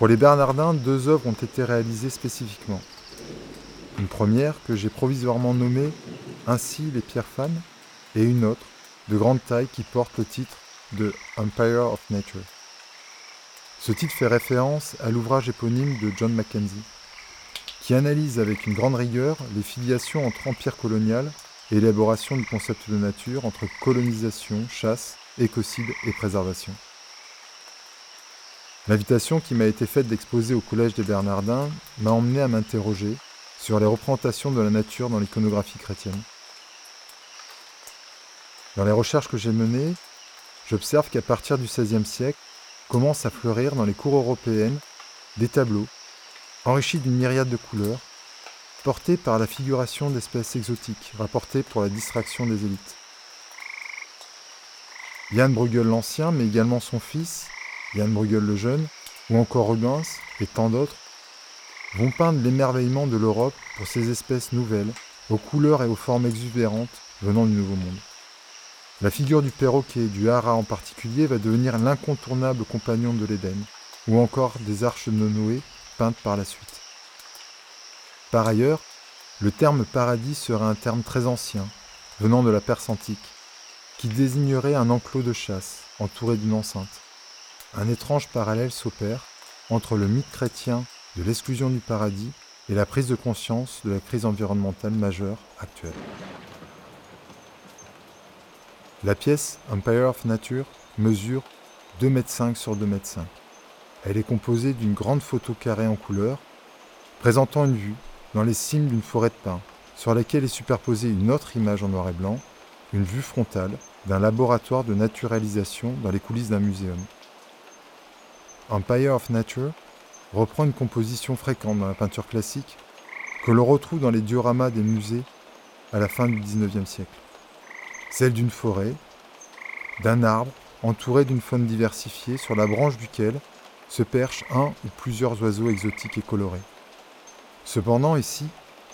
Pour les Bernardins, deux œuvres ont été réalisées spécifiquement. Une première que j'ai provisoirement nommée Ainsi les pierres fans et une autre de grande taille qui porte le titre de Empire of Nature. Ce titre fait référence à l'ouvrage éponyme de John Mackenzie, qui analyse avec une grande rigueur les filiations entre empire colonial et élaboration du concept de nature entre colonisation, chasse, écocide et préservation. L'invitation qui m'a été faite d'exposer au Collège des Bernardins m'a emmené à m'interroger sur les représentations de la nature dans l'iconographie chrétienne. Dans les recherches que j'ai menées, j'observe qu'à partir du XVIe siècle, commencent à fleurir dans les cours européennes des tableaux, enrichis d'une myriade de couleurs, portés par la figuration d'espèces exotiques, rapportées pour la distraction des élites. Jan Bruegel l'Ancien, mais également son fils, Jan Bruegel le Jeune, ou encore Rubens et tant d'autres, vont peindre l'émerveillement de l'Europe pour ces espèces nouvelles, aux couleurs et aux formes exubérantes venant du Nouveau Monde. La figure du perroquet, du hara en particulier, va devenir l'incontournable compagnon de l'Éden, ou encore des arches de Noé peintes par la suite. Par ailleurs, le terme paradis serait un terme très ancien, venant de la Perse antique, qui désignerait un enclos de chasse entouré d'une enceinte. Un étrange parallèle s'opère entre le mythe chrétien de l'exclusion du paradis et la prise de conscience de la crise environnementale majeure actuelle. La pièce Empire of Nature mesure 2,5 m sur 2,5 m. Elle est composée d'une grande photo carrée en couleur, présentant une vue dans les cimes d'une forêt de pins, sur laquelle est superposée une autre image en noir et blanc, une vue frontale d'un laboratoire de naturalisation dans les coulisses d'un muséum. Empire of Nature reprend une composition fréquente dans la peinture classique que l'on retrouve dans les dioramas des musées à la fin du XIXe siècle celle d'une forêt, d'un arbre entouré d'une faune diversifiée sur la branche duquel se perchent un ou plusieurs oiseaux exotiques et colorés. Cependant, ici,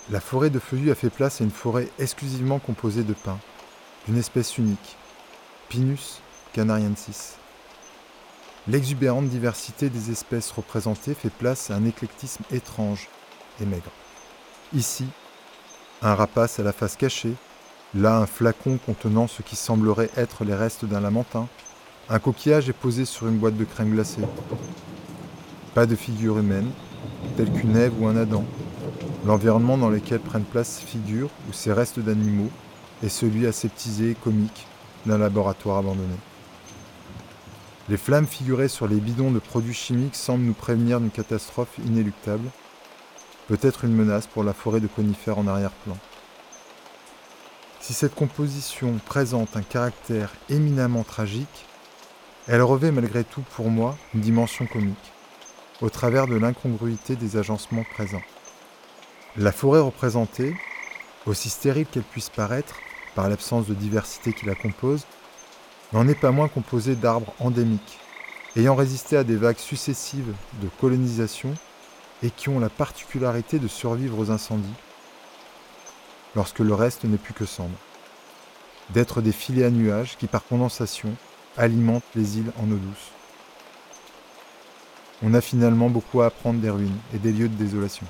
la forêt de feuillus a fait place à une forêt exclusivement composée de pins, d'une espèce unique, Pinus canariensis. L'exubérante diversité des espèces représentées fait place à un éclectisme étrange et maigre. Ici, un rapace à la face cachée, Là, un flacon contenant ce qui semblerait être les restes d'un lamentin. Un coquillage est posé sur une boîte de crème glacée. Pas de figure humaine, telle qu'une Ève ou un Adam. L'environnement dans lequel prennent place figures ou ces restes d'animaux est celui aseptisé et comique d'un laboratoire abandonné. Les flammes figurées sur les bidons de produits chimiques semblent nous prévenir d'une catastrophe inéluctable, peut-être une menace pour la forêt de conifères en arrière-plan. Si cette composition présente un caractère éminemment tragique, elle revêt malgré tout pour moi une dimension comique, au travers de l'incongruité des agencements présents. La forêt représentée, aussi stérile qu'elle puisse paraître, par l'absence de diversité qui la compose, n'en est pas moins composée d'arbres endémiques, ayant résisté à des vagues successives de colonisation et qui ont la particularité de survivre aux incendies, lorsque le reste n'est plus que cendre. D'être des filets à nuages qui, par condensation, alimentent les îles en eau douce. On a finalement beaucoup à apprendre des ruines et des lieux de désolation.